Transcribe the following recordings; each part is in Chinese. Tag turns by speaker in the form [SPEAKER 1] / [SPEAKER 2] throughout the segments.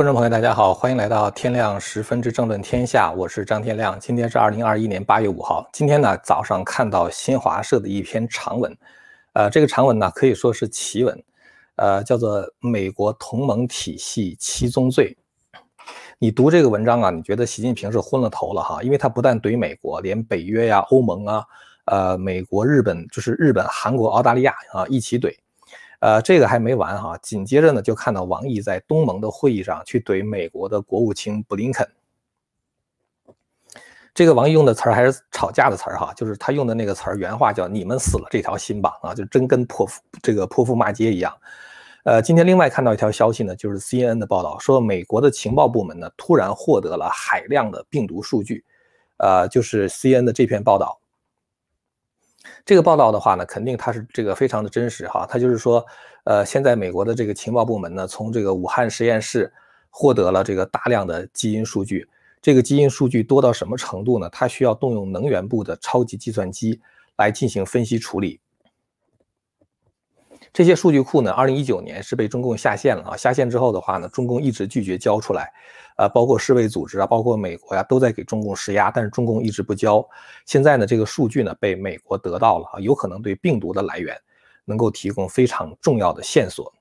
[SPEAKER 1] 观众朋友，大家好，欢迎来到天亮十分之政论天下，我是张天亮。今天是二零二一年八月五号。今天呢，早上看到新华社的一篇长文，呃，这个长文呢可以说是奇文，呃，叫做《美国同盟体系七宗罪》。你读这个文章啊，你觉得习近平是昏了头了哈？因为他不但怼美国，连北约呀、欧盟啊、呃，美国、日本，就是日本、韩国、澳大利亚啊一起怼。呃，这个还没完哈，紧接着呢，就看到王毅在东盟的会议上去怼美国的国务卿布林肯。这个王毅用的词儿还是吵架的词儿哈，就是他用的那个词儿原话叫“你们死了这条心吧”啊，就真跟泼妇这个泼妇骂街一样。呃，今天另外看到一条消息呢，就是 CNN 的报道说，美国的情报部门呢突然获得了海量的病毒数据，呃，就是 CNN 的这篇报道。这个报道的话呢，肯定它是这个非常的真实哈。它就是说，呃，现在美国的这个情报部门呢，从这个武汉实验室获得了这个大量的基因数据。这个基因数据多到什么程度呢？它需要动用能源部的超级计算机来进行分析处理。这些数据库呢，二零一九年是被中共下线了啊。下线之后的话呢，中共一直拒绝交出来。呃，包括世卫组织啊，包括美国呀，都在给中共施压，但是中共一直不交。现在呢，这个数据呢被美国得到了啊，有可能对病毒的来源能够提供非常重要的线索。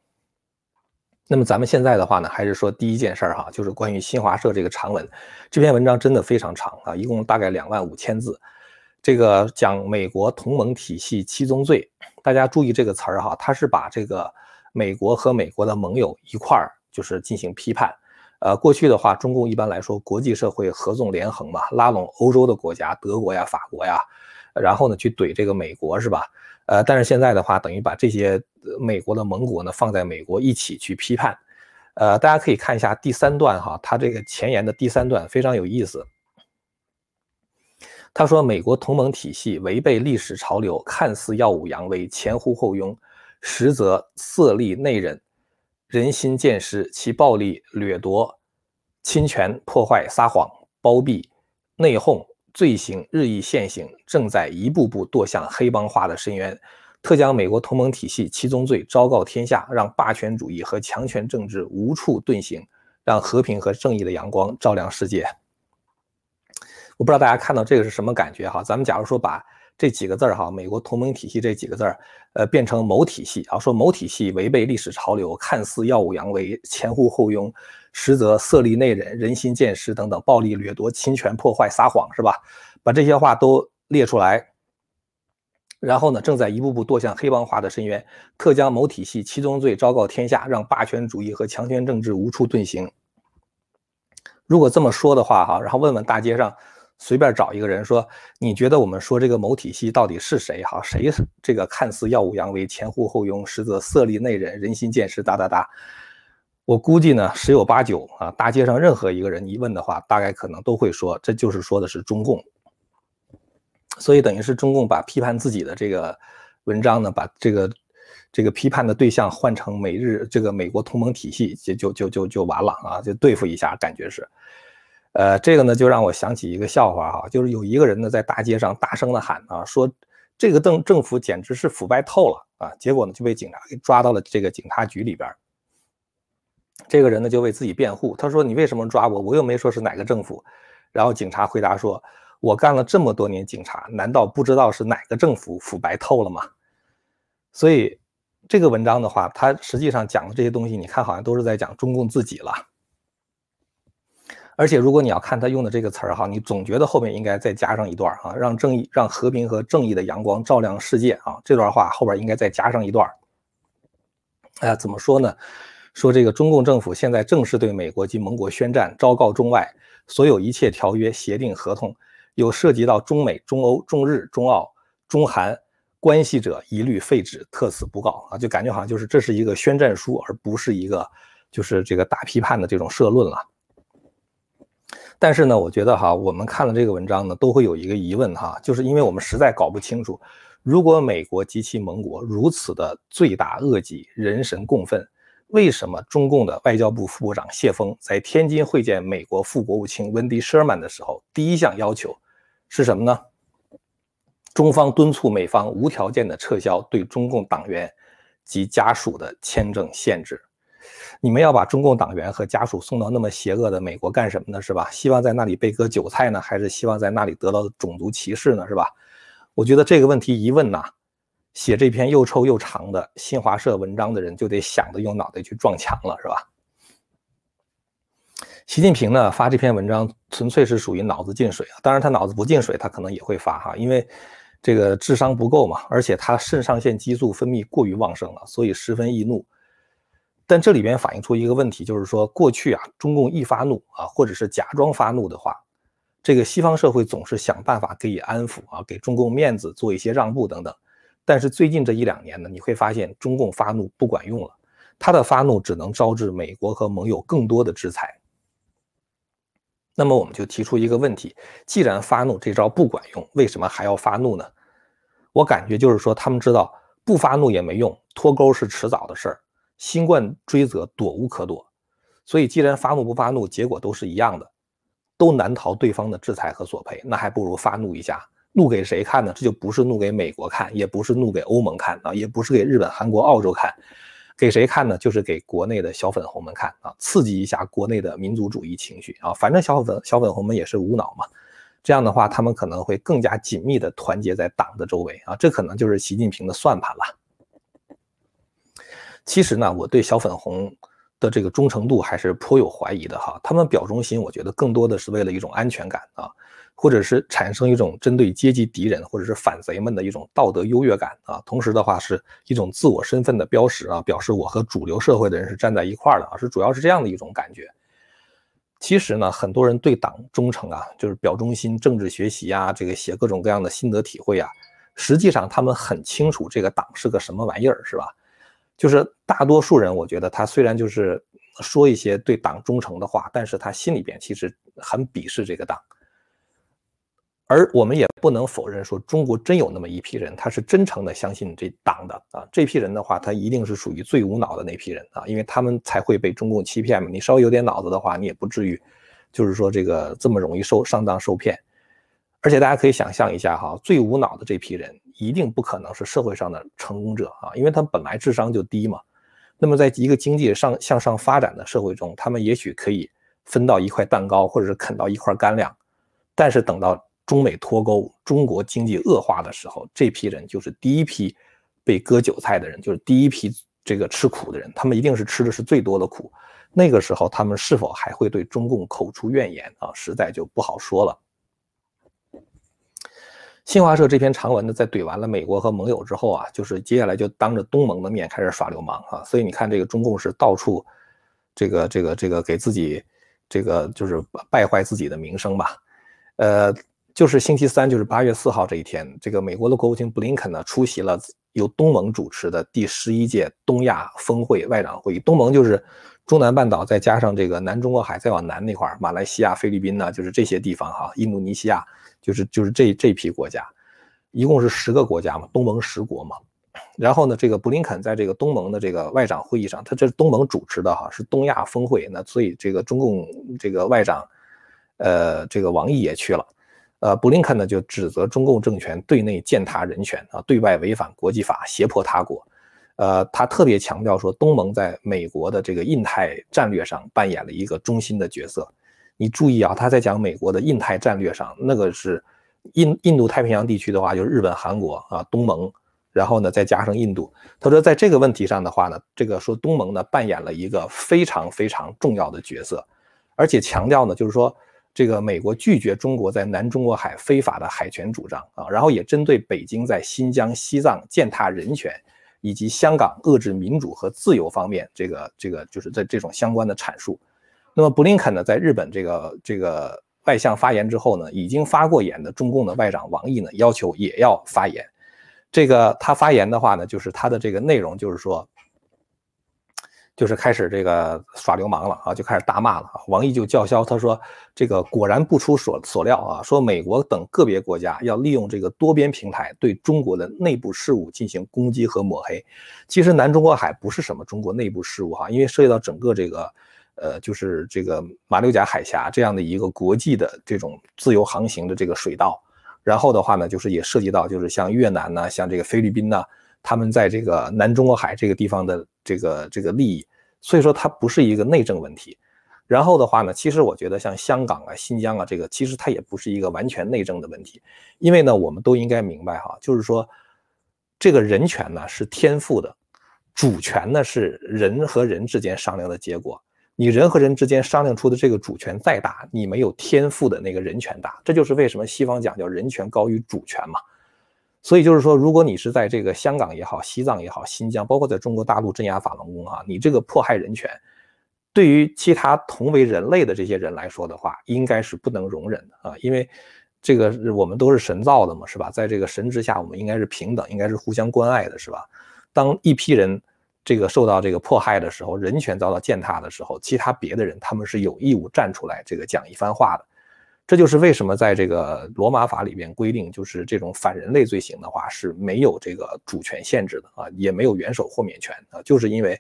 [SPEAKER 1] 那么咱们现在的话呢，还是说第一件事儿哈，就是关于新华社这个长文，这篇文章真的非常长啊，一共大概两万五千字。这个讲美国同盟体系七宗罪，大家注意这个词儿哈，它是把这个美国和美国的盟友一块儿就是进行批判。呃，过去的话，中共一般来说，国际社会合纵连横嘛，拉拢欧洲的国家，德国呀、法国呀，然后呢去怼这个美国是吧？呃，但是现在的话，等于把这些美国的盟国呢放在美国一起去批判。呃，大家可以看一下第三段哈，他这个前言的第三段非常有意思。他说，美国同盟体系违背历史潮流，看似耀武扬威、前呼后拥，实则色厉内荏。人心渐失，其暴力掠夺、侵权、破坏、撒谎、包庇、内讧罪行日益现形，正在一步步堕向黑帮化的深渊。特将美国同盟体系七宗罪昭告天下，让霸权主义和强权政治无处遁形，让和平和正义的阳光照亮世界。我不知道大家看到这个是什么感觉哈？咱们假如说把。这几个字儿哈，美国同盟体系这几个字儿，呃，变成某体系啊，说某体系违背历史潮流，看似耀武扬威、前呼后拥，实则色厉内荏、人心渐失等等，暴力掠夺、侵权破坏、撒谎，是吧？把这些话都列出来，然后呢，正在一步步堕向黑帮化的深渊，特将某体系七宗罪昭告天下，让霸权主义和强权政治无处遁形。如果这么说的话哈，然后问问大街上。随便找一个人说，你觉得我们说这个某体系到底是谁？哈，谁这个看似耀武扬威、前呼后拥，实则色厉内荏、人心渐失？哒哒哒。我估计呢，十有八九啊，大街上任何一个人一问的话，大概可能都会说，这就是说的是中共。所以等于是中共把批判自己的这个文章呢，把这个这个批判的对象换成美日这个美国同盟体系，就就就就就完了啊，就对付一下，感觉是。呃，这个呢，就让我想起一个笑话哈，就是有一个人呢在大街上大声的喊啊，说这个政政府简直是腐败透了啊，结果呢就被警察给抓到了这个警察局里边。这个人呢就为自己辩护，他说你为什么抓我？我又没说是哪个政府。然后警察回答说，我干了这么多年警察，难道不知道是哪个政府腐败透了吗？所以这个文章的话，它实际上讲的这些东西，你看好像都是在讲中共自己了。而且，如果你要看他用的这个词儿哈，你总觉得后面应该再加上一段啊，让正义、让和平和正义的阳光照亮世界啊。这段话后边应该再加上一段。哎，怎么说呢？说这个中共政府现在正式对美国及盟国宣战，昭告中外，所有一切条约、协定、合同，有涉及到中美、中欧、中日、中澳、中韩关系者，一律废止，特此不告啊！就感觉好像就是这是一个宣战书，而不是一个就是这个大批判的这种社论了。但是呢，我觉得哈，我们看了这个文章呢，都会有一个疑问哈，就是因为我们实在搞不清楚，如果美国及其盟国如此的罪大恶极、人神共愤，为什么中共的外交部副部长谢峰在天津会见美国副国务卿温迪·舍曼的时候，第一项要求是什么呢？中方敦促美方无条件的撤销对中共党员及家属的签证限制。你们要把中共党员和家属送到那么邪恶的美国干什么呢？是吧？希望在那里被割韭菜呢，还是希望在那里得到种族歧视呢？是吧？我觉得这个问题一问呐，写这篇又臭又长的新华社文章的人就得想着用脑袋去撞墙了，是吧？习近平呢发这篇文章纯粹是属于脑子进水啊，当然他脑子不进水，他可能也会发哈，因为这个智商不够嘛，而且他肾上腺激素分泌过于旺盛了，所以十分易怒。但这里边反映出一个问题，就是说过去啊，中共一发怒啊，或者是假装发怒的话，这个西方社会总是想办法给予安抚啊，给中共面子，做一些让步等等。但是最近这一两年呢，你会发现中共发怒不管用了，他的发怒只能招致美国和盟友更多的制裁。那么我们就提出一个问题：既然发怒这招不管用，为什么还要发怒呢？我感觉就是说，他们知道不发怒也没用，脱钩是迟早的事儿。新冠追责躲无可躲，所以既然发怒不发怒，结果都是一样的，都难逃对方的制裁和索赔，那还不如发怒一下。怒给谁看呢？这就不是怒给美国看，也不是怒给欧盟看啊，也不是给日本、韩国、澳洲看，给谁看呢？就是给国内的小粉红们看啊，刺激一下国内的民族主义情绪啊。反正小粉小粉红们也是无脑嘛，这样的话，他们可能会更加紧密的团结在党的周围啊。这可能就是习近平的算盘了。其实呢，我对小粉红的这个忠诚度还是颇有怀疑的哈。他们表忠心，我觉得更多的是为了一种安全感啊，或者是产生一种针对阶级敌人或者是反贼们的一种道德优越感啊。同时的话，是一种自我身份的标识啊，表示我和主流社会的人是站在一块儿的啊，是主要是这样的一种感觉。其实呢，很多人对党忠诚啊，就是表忠心、政治学习啊，这个写各种各样的心得体会啊，实际上他们很清楚这个党是个什么玩意儿，是吧？就是大多数人，我觉得他虽然就是说一些对党忠诚的话，但是他心里边其实很鄙视这个党。而我们也不能否认说，中国真有那么一批人，他是真诚的相信这党的啊。这批人的话，他一定是属于最无脑的那批人啊，因为他们才会被中共欺骗嘛。你稍微有点脑子的话，你也不至于，就是说这个这么容易受上当受骗。而且大家可以想象一下哈，最无脑的这批人。一定不可能是社会上的成功者啊，因为他们本来智商就低嘛。那么在一个经济上向上发展的社会中，他们也许可以分到一块蛋糕，或者是啃到一块干粮。但是等到中美脱钩，中国经济恶化的时候，这批人就是第一批被割韭菜的人，就是第一批这个吃苦的人。他们一定是吃的是最多的苦。那个时候，他们是否还会对中共口出怨言啊？实在就不好说了。新华社这篇长文呢，在怼完了美国和盟友之后啊，就是接下来就当着东盟的面开始耍流氓啊。所以你看，这个中共是到处这个这个这个给自己这个就是败坏自己的名声吧。呃，就是星期三，就是八月四号这一天，这个美国的国务卿布林肯呢出席了由东盟主持的第十一届东亚峰会外长会议。东盟就是中南半岛再加上这个南中国海再往南那块马来西亚、菲律宾呢，就是这些地方哈，印度尼西亚。就是就是这这批国家，一共是十个国家嘛，东盟十国嘛。然后呢，这个布林肯在这个东盟的这个外长会议上，他这东盟主持的哈是东亚峰会，那所以这个中共这个外长，呃，这个王毅也去了。呃，布林肯呢就指责中共政权对内践踏人权啊，对外违反国际法，胁迫他国。呃，他特别强调说，东盟在美国的这个印太战略上扮演了一个中心的角色。你注意啊，他在讲美国的印太战略上，那个是印印度太平洋地区的话，就是日本、韩国啊，东盟，然后呢再加上印度。他说在这个问题上的话呢，这个说东盟呢扮演了一个非常非常重要的角色，而且强调呢就是说这个美国拒绝中国在南中国海非法的海权主张啊，然后也针对北京在新疆、西藏践踏人权以及香港遏制民主和自由方面，这个这个就是在这种相关的阐述。那么布林肯呢，在日本这个这个外相发言之后呢，已经发过言的中共的外长王毅呢，要求也要发言。这个他发言的话呢，就是他的这个内容就是说，就是开始这个耍流氓了啊，就开始大骂了。王毅就叫嚣，他说这个果然不出所所料啊，说美国等个别国家要利用这个多边平台对中国的内部事务进行攻击和抹黑。其实南中国海不是什么中国内部事务哈，因为涉及到整个这个。呃，就是这个马六甲海峡这样的一个国际的这种自由航行的这个水道，然后的话呢，就是也涉及到就是像越南呢，像这个菲律宾呢，他们在这个南中国海这个地方的这个这个利益，所以说它不是一个内政问题。然后的话呢，其实我觉得像香港啊、新疆啊，这个其实它也不是一个完全内政的问题，因为呢，我们都应该明白哈，就是说，这个人权呢是天赋的，主权呢是人和人之间商量的结果。你人和人之间商量出的这个主权再大，你没有天赋的那个人权大。这就是为什么西方讲叫人权高于主权嘛。所以就是说，如果你是在这个香港也好、西藏也好、新疆，包括在中国大陆镇压法轮功啊，你这个迫害人权。对于其他同为人类的这些人来说的话，应该是不能容忍的啊！因为这个我们都是神造的嘛，是吧？在这个神之下，我们应该是平等，应该是互相关爱的，是吧？当一批人这个受到这个迫害的时候，人权遭到践踏的时候，其他别的人他们是有义务站出来这个讲一番话的。这就是为什么在这个罗马法里边规定，就是这种反人类罪行的话是没有这个主权限制的啊，也没有元首豁免权啊，就是因为。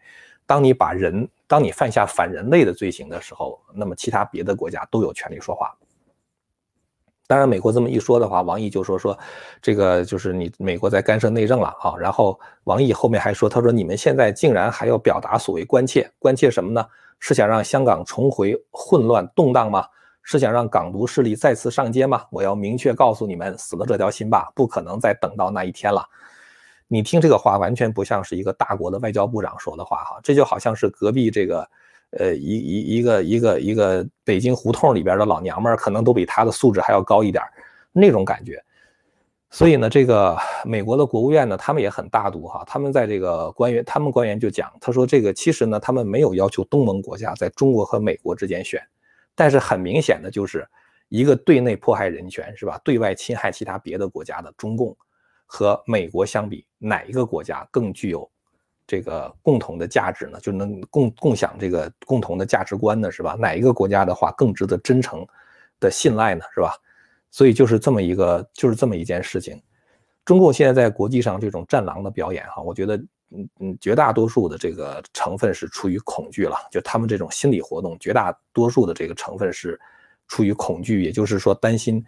[SPEAKER 1] 当你把人，当你犯下反人类的罪行的时候，那么其他别的国家都有权利说话。当然，美国这么一说的话，王毅就说说，这个就是你美国在干涉内政了啊。然后王毅后面还说，他说你们现在竟然还要表达所谓关切，关切什么呢？是想让香港重回混乱动荡吗？是想让港独势力再次上街吗？我要明确告诉你们，死了这条心吧，不可能再等到那一天了。你听这个话，完全不像是一个大国的外交部长说的话哈，这就好像是隔壁这个，呃，一一一个一个一个北京胡同里边的老娘们儿，可能都比他的素质还要高一点那种感觉。所以呢，这个美国的国务院呢，他们也很大度哈，他们在这个官员，他们官员就讲，他说这个其实呢，他们没有要求东盟国家在中国和美国之间选，但是很明显的就是一个对内迫害人权是吧，对外侵害其他别的国家的中共。和美国相比，哪一个国家更具有这个共同的价值呢？就能共共享这个共同的价值观呢？是吧？哪一个国家的话更值得真诚的信赖呢？是吧？所以就是这么一个，就是这么一件事情。中共现在在国际上这种战狼的表演，哈，我觉得，嗯嗯，绝大多数的这个成分是出于恐惧了，就他们这种心理活动，绝大多数的这个成分是出于恐惧，也就是说担心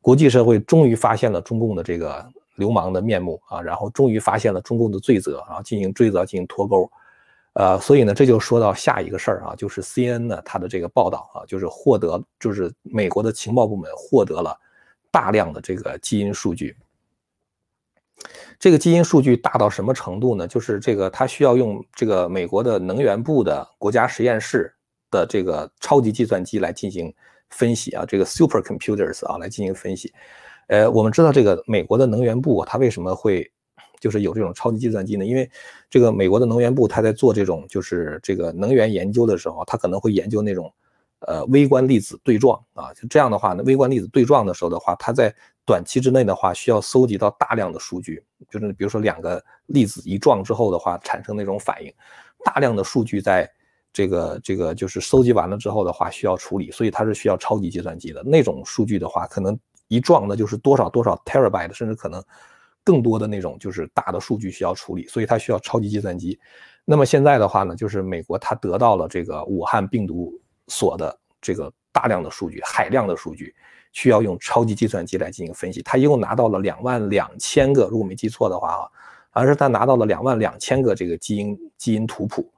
[SPEAKER 1] 国际社会终于发现了中共的这个。流氓的面目啊，然后终于发现了中共的罪责，然后进行追责，进行脱钩，呃，所以呢，这就说到下一个事儿啊，就是 C N 呢，它的这个报道啊，就是获得，就是美国的情报部门获得了大量的这个基因数据。这个基因数据大到什么程度呢？就是这个它需要用这个美国的能源部的国家实验室的这个超级计算机来进行分析啊，这个 super computers 啊来进行分析。呃，我们知道这个美国的能源部，它为什么会就是有这种超级计算机呢？因为这个美国的能源部，它在做这种就是这个能源研究的时候，它可能会研究那种呃微观粒子对撞啊，就这样的话呢，微观粒子对撞的时候的话，它在短期之内的话需要搜集到大量的数据，就是比如说两个粒子一撞之后的话产生那种反应，大量的数据在这个这个就是搜集完了之后的话需要处理，所以它是需要超级计算机的那种数据的话可能。一撞呢，就是多少多少 terabyte，甚至可能更多的那种，就是大的数据需要处理，所以它需要超级计算机。那么现在的话呢，就是美国它得到了这个武汉病毒所的这个大量的数据，海量的数据，需要用超级计算机来进行分析。它一共拿到了两万两千个，如果没记错的话啊，而是他拿到了两万两千个这个基因基因图谱。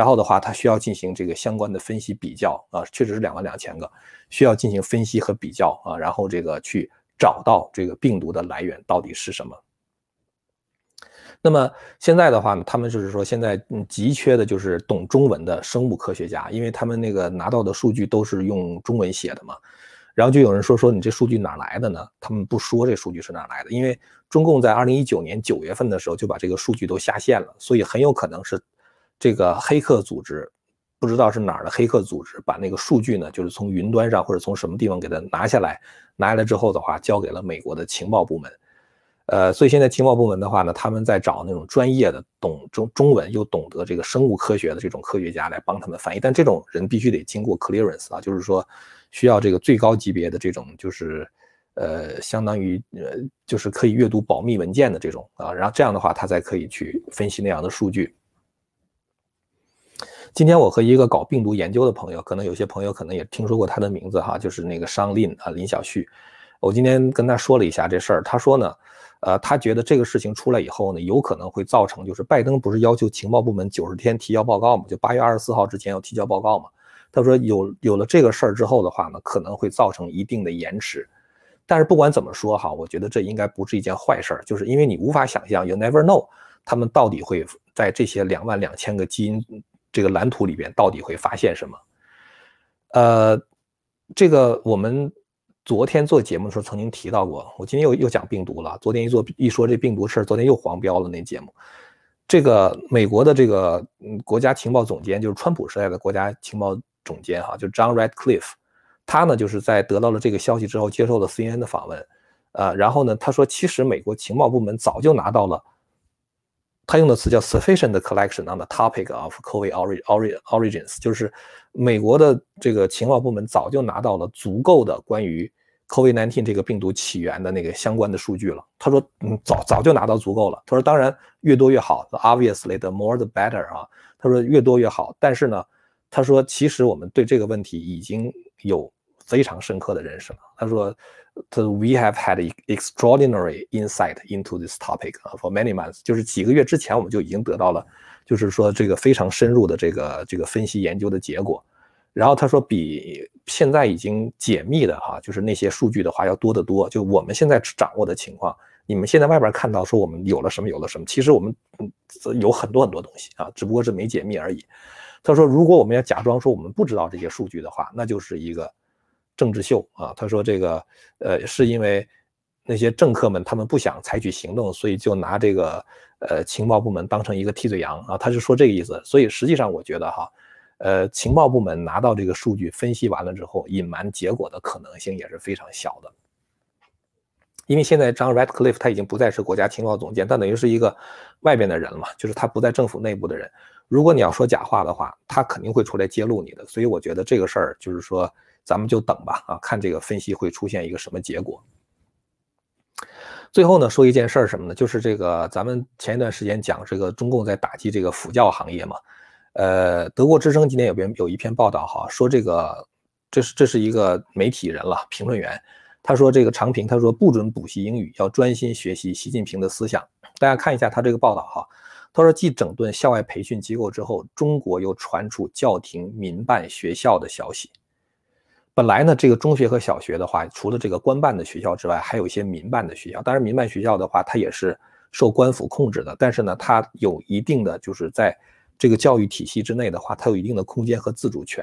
[SPEAKER 1] 然后的话，它需要进行这个相关的分析比较啊，确实是两万两千个，需要进行分析和比较啊，然后这个去找到这个病毒的来源到底是什么。那么现在的话呢，他们就是说现在急缺的就是懂中文的生物科学家，因为他们那个拿到的数据都是用中文写的嘛。然后就有人说说你这数据哪来的呢？他们不说这数据是哪来的，因为中共在二零一九年九月份的时候就把这个数据都下线了，所以很有可能是。这个黑客组织不知道是哪儿的黑客组织，把那个数据呢，就是从云端上或者从什么地方给它拿下来，拿下来之后的话，交给了美国的情报部门。呃，所以现在情报部门的话呢，他们在找那种专业的懂中中文又懂得这个生物科学的这种科学家来帮他们翻译，但这种人必须得经过 clearance 啊，就是说需要这个最高级别的这种，就是呃，相当于呃，就是可以阅读保密文件的这种啊，然后这样的话，他才可以去分析那样的数据。今天我和一个搞病毒研究的朋友，可能有些朋友可能也听说过他的名字哈，就是那个商林啊林小旭。我今天跟他说了一下这事儿，他说呢，呃，他觉得这个事情出来以后呢，有可能会造成，就是拜登不是要求情报部门九十天提交报告嘛，就八月二十四号之前要提交报告嘛。他说有有了这个事儿之后的话呢，可能会造成一定的延迟。但是不管怎么说哈，我觉得这应该不是一件坏事儿，就是因为你无法想象，you never know，他们到底会在这些两万两千个基因这个蓝图里边到底会发现什么。呃，这个我们昨天做节目的时候曾经提到过，我今天又又讲病毒了。昨天一做一说这病毒事儿，昨天又黄标了那节目。这个美国的这个国家情报总监，就是川普时代的国家情报总监哈，就 John Radcliffe。他呢，就是在得到了这个消息之后，接受了 CNN 的访问，呃，然后呢，他说，其实美国情报部门早就拿到了，他用的词叫 sufficient collection on the topic of COVID origins，就是美国的这个情报部门早就拿到了足够的关于 COVID-19 这个病毒起源的那个相关的数据了。他说，嗯，早早就拿到足够了。他说，当然越多越好，obviously the more the better 啊。他说越多越好，但是呢，他说其实我们对这个问题已经有。非常深刻的认识了。他说：“ We have had extraordinary insight into this topic for many months。就是几个月之前，我们就已经得到了，就是说这个非常深入的这个这个分析研究的结果。然后他说，比现在已经解密的哈，就是那些数据的话要多得多。就我们现在掌握的情况，你们现在外边看到说我们有了什么，有了什么，其实我们有很多很多东西啊，只不过是没解密而已。他说，如果我们要假装说我们不知道这些数据的话，那就是一个。”政治秀啊，他说这个，呃，是因为那些政客们他们不想采取行动，所以就拿这个呃情报部门当成一个替罪羊啊，他是说这个意思。所以实际上我觉得哈，呃，情报部门拿到这个数据分析完了之后，隐瞒结果的可能性也是非常小的。因为现在张 Radcliffe 他已经不再是国家情报总监，他等于是一个外边的人了嘛，就是他不在政府内部的人。如果你要说假话的话，他肯定会出来揭露你的。所以我觉得这个事儿就是说。咱们就等吧，啊，看这个分析会出现一个什么结果。最后呢，说一件事儿什么呢？就是这个咱们前一段时间讲这个中共在打击这个辅教行业嘛，呃，德国之声今天有篇有一篇报道哈，说这个这是这是一个媒体人了，评论员，他说这个长平他说不准补习英语，要专心学习习近平的思想。大家看一下他这个报道哈，他说继整顿校外培训机构之后，中国又传出叫停民办学校的消息。本来呢，这个中学和小学的话，除了这个官办的学校之外，还有一些民办的学校。当然，民办学校的话，它也是受官府控制的，但是呢，它有一定的就是在这个教育体系之内的话，它有一定的空间和自主权。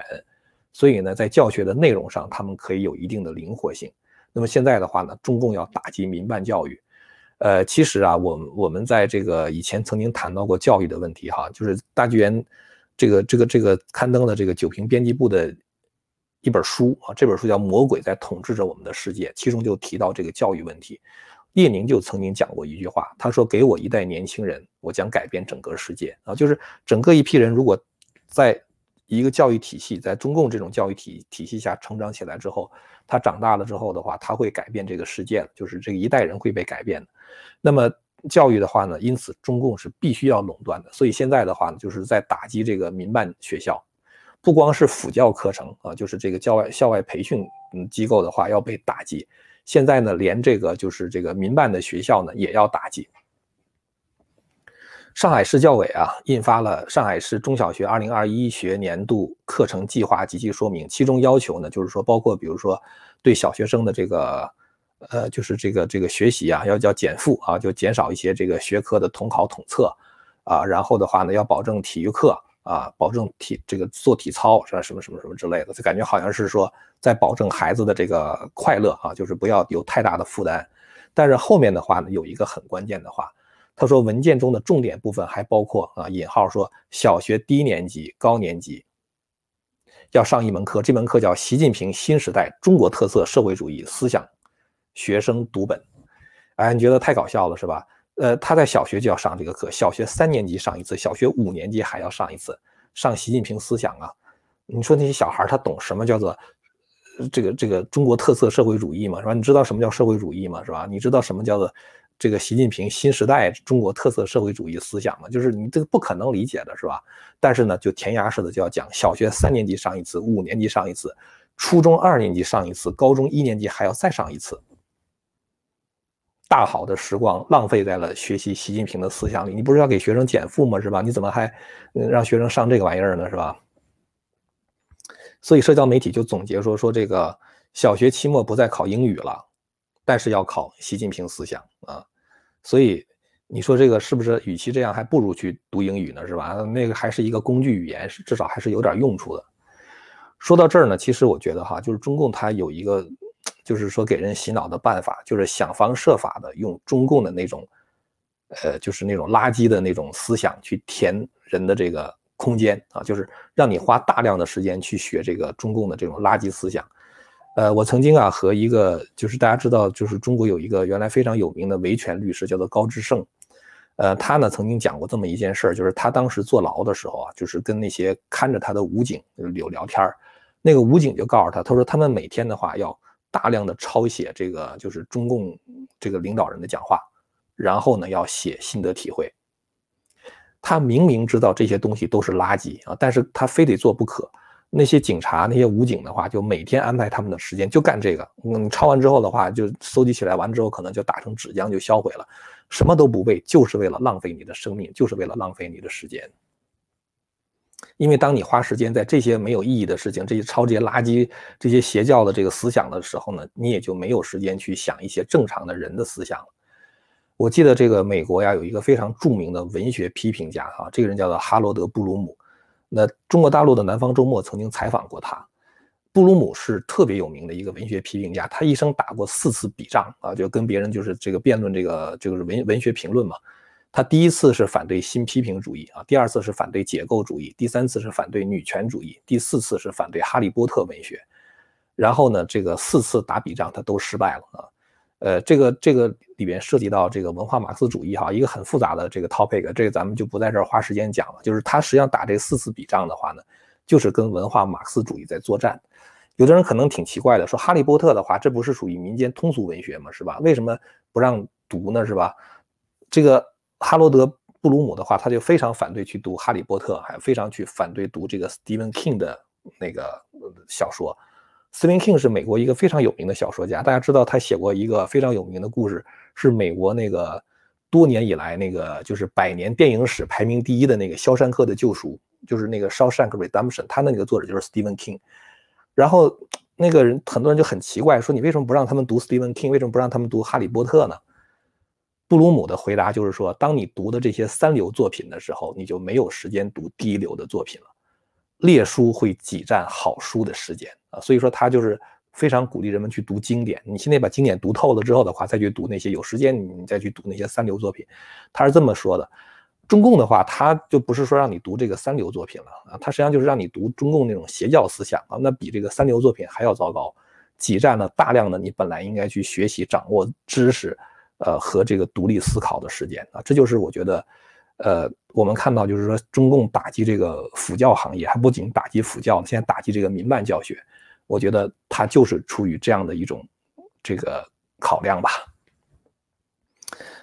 [SPEAKER 1] 所以呢，在教学的内容上，他们可以有一定的灵活性。那么现在的话呢，中共要打击民办教育，呃，其实啊，我我们在这个以前曾经谈到过教育的问题哈，就是大剧院这个这个这个刊登的这个九平编辑部的。一本书啊，这本书叫《魔鬼在统治着我们的世界》，其中就提到这个教育问题。列宁就曾经讲过一句话，他说：“给我一代年轻人，我将改变整个世界。”啊，就是整个一批人，如果在一个教育体系，在中共这种教育体体系下成长起来之后，他长大了之后的话，他会改变这个世界就是这一代人会被改变的。那么教育的话呢，因此中共是必须要垄断的。所以现在的话呢，就是在打击这个民办学校。不光是辅教课程啊，就是这个校外校外培训嗯机构的话要被打击。现在呢，连这个就是这个民办的学校呢也要打击。上海市教委啊印发了上海市中小学二零二一学年度课程计划及其说明，其中要求呢就是说，包括比如说对小学生的这个呃就是这个这个学习啊要叫减负啊，就减少一些这个学科的统考统测啊，然后的话呢要保证体育课。啊，保证体这个做体操是吧？什么什么什么之类的，就感觉好像是说在保证孩子的这个快乐啊，就是不要有太大的负担。但是后面的话呢，有一个很关键的话，他说文件中的重点部分还包括啊，引号说小学低年级、高年级要上一门课，这门课叫《习近平新时代中国特色社会主义思想学生读本》。哎，你觉得太搞笑了是吧？呃，他在小学就要上这个课，小学三年级上一次，小学五年级还要上一次，上习近平思想啊。你说那些小孩他懂什么叫做这个这个中国特色社会主义吗？是吧？你知道什么叫社会主义吗？是吧？你知道什么叫做这个习近平新时代中国特色社会主义思想吗？就是你这个不可能理解的是吧？但是呢，就填鸭式的就要讲，小学三年级上一次，五年级上一次，初中二年级上一次，高中一年级还要再上一次。大好的时光浪费在了学习习近平的思想里。你不是要给学生减负吗？是吧？你怎么还让学生上这个玩意儿呢？是吧？所以社交媒体就总结说说这个小学期末不再考英语了，但是要考习近平思想啊。所以你说这个是不是与其这样，还不如去读英语呢？是吧？那个还是一个工具语言，是至少还是有点用处的。说到这儿呢，其实我觉得哈，就是中共它有一个。就是说，给人洗脑的办法，就是想方设法的用中共的那种，呃，就是那种垃圾的那种思想去填人的这个空间啊，就是让你花大量的时间去学这个中共的这种垃圾思想。呃，我曾经啊和一个，就是大家知道，就是中国有一个原来非常有名的维权律师，叫做高志胜，呃，他呢曾经讲过这么一件事儿，就是他当时坐牢的时候啊，就是跟那些看着他的武警有聊天那个武警就告诉他，他说他们每天的话要。大量的抄写这个就是中共这个领导人的讲话，然后呢要写心得体会。他明明知道这些东西都是垃圾啊，但是他非得做不可。那些警察、那些武警的话，就每天安排他们的时间就干这个。嗯，抄完之后的话，就搜集起来，完之后可能就打成纸浆就销毁了，什么都不为，就是为了浪费你的生命，就是为了浪费你的时间。因为当你花时间在这些没有意义的事情、这些抄这些垃圾、这些邪教的这个思想的时候呢，你也就没有时间去想一些正常的人的思想了。我记得这个美国呀，有一个非常著名的文学批评家哈，这个人叫做哈罗德·布鲁姆。那中国大陆的南方周末曾经采访过他。布鲁姆是特别有名的一个文学批评家，他一生打过四次笔仗啊，就跟别人就是这个辩论这个这个文文学评论嘛。他第一次是反对新批评主义啊，第二次是反对解构主义，第三次是反对女权主义，第四次是反对哈利波特文学。然后呢，这个四次打笔仗他都失败了啊。呃，这个这个里边涉及到这个文化马克思主义哈，一个很复杂的这个 topic，这个咱们就不在这儿花时间讲了。就是他实际上打这四次笔仗的话呢，就是跟文化马克思主义在作战。有的人可能挺奇怪的，说哈利波特的话，这不是属于民间通俗文学吗？是吧？为什么不让读呢？是吧？这个。哈罗德·布鲁姆的话，他就非常反对去读《哈利波特》，还非常去反对读这个 Stephen King 的那个小说。Stephen King 是美国一个非常有名的小说家，大家知道他写过一个非常有名的故事，是美国那个多年以来那个就是百年电影史排名第一的那个《肖申克的救赎》，就是那个《Shawshank Redemption》，他的那个作者就是 Stephen King。然后那个人很多人就很奇怪，说你为什么不让他们读 Stephen King？为什么不让他们读《哈利波特》呢？布鲁姆的回答就是说，当你读的这些三流作品的时候，你就没有时间读第一流的作品了。劣书会挤占好书的时间啊，所以说他就是非常鼓励人们去读经典。你现在把经典读透了之后的话，再去读那些有时间你再去读那些三流作品，他是这么说的。中共的话，他就不是说让你读这个三流作品了啊，他实际上就是让你读中共那种邪教思想啊，那比这个三流作品还要糟糕，挤占了大量的你本来应该去学习掌握知识。呃，和这个独立思考的时间啊，这就是我觉得，呃，我们看到就是说，中共打击这个辅教行业，还不仅打击辅教，现在打击这个民办教学，我觉得它就是出于这样的一种这个考量吧。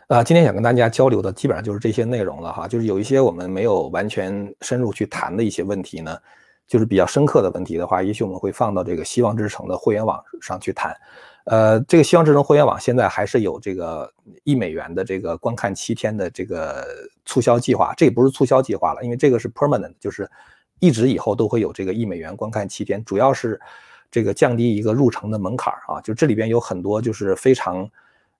[SPEAKER 1] 啊，今天想跟大家交流的基本上就是这些内容了哈，就是有一些我们没有完全深入去谈的一些问题呢，就是比较深刻的问题的话，也许我们会放到这个希望之城的会员网上去谈。呃，这个希望智能互联网现在还是有这个一美元的这个观看七天的这个促销计划，这也不是促销计划了，因为这个是 permanent，就是一直以后都会有这个一美元观看七天，主要是这个降低一个入城的门槛啊，就这里边有很多就是非常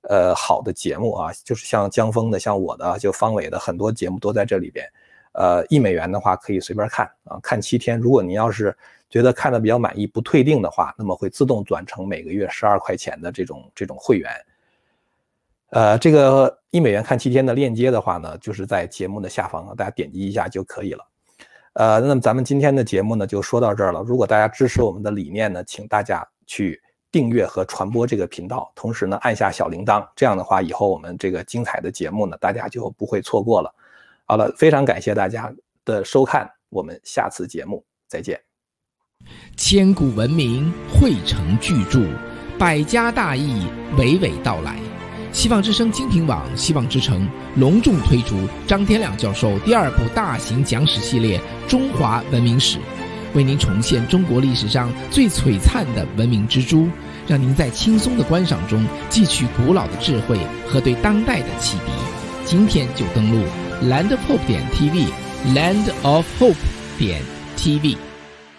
[SPEAKER 1] 呃好的节目啊，就是像江峰的、像我的、就方伟的很多节目都在这里边，呃，一美元的话可以随便看啊，看七天，如果你要是。觉得看的比较满意，不退订的话，那么会自动转成每个月十二块钱的这种这种会员。呃，这个一美元看七天的链接的话呢，就是在节目的下方，大家点击一下就可以了。呃，那么咱们今天的节目呢就说到这儿了。如果大家支持我们的理念呢，请大家去订阅和传播这个频道，同时呢按下小铃铛，这样的话以后我们这个精彩的节目呢，大家就不会错过了。好了，非常感谢大家的收看，我们下次节目再见。
[SPEAKER 2] 千古文明汇成巨著，百家大义娓娓道来。希望之声精品网、希望之城隆重推出张天亮教授第二部大型讲史系列《中华文明史》，为您重现中国历史上最璀璨的文明之珠，让您在轻松的观赏中汲取古老的智慧和对当代的启迪。今天就登录 landofhope 点 tv，land of hope 点 tv。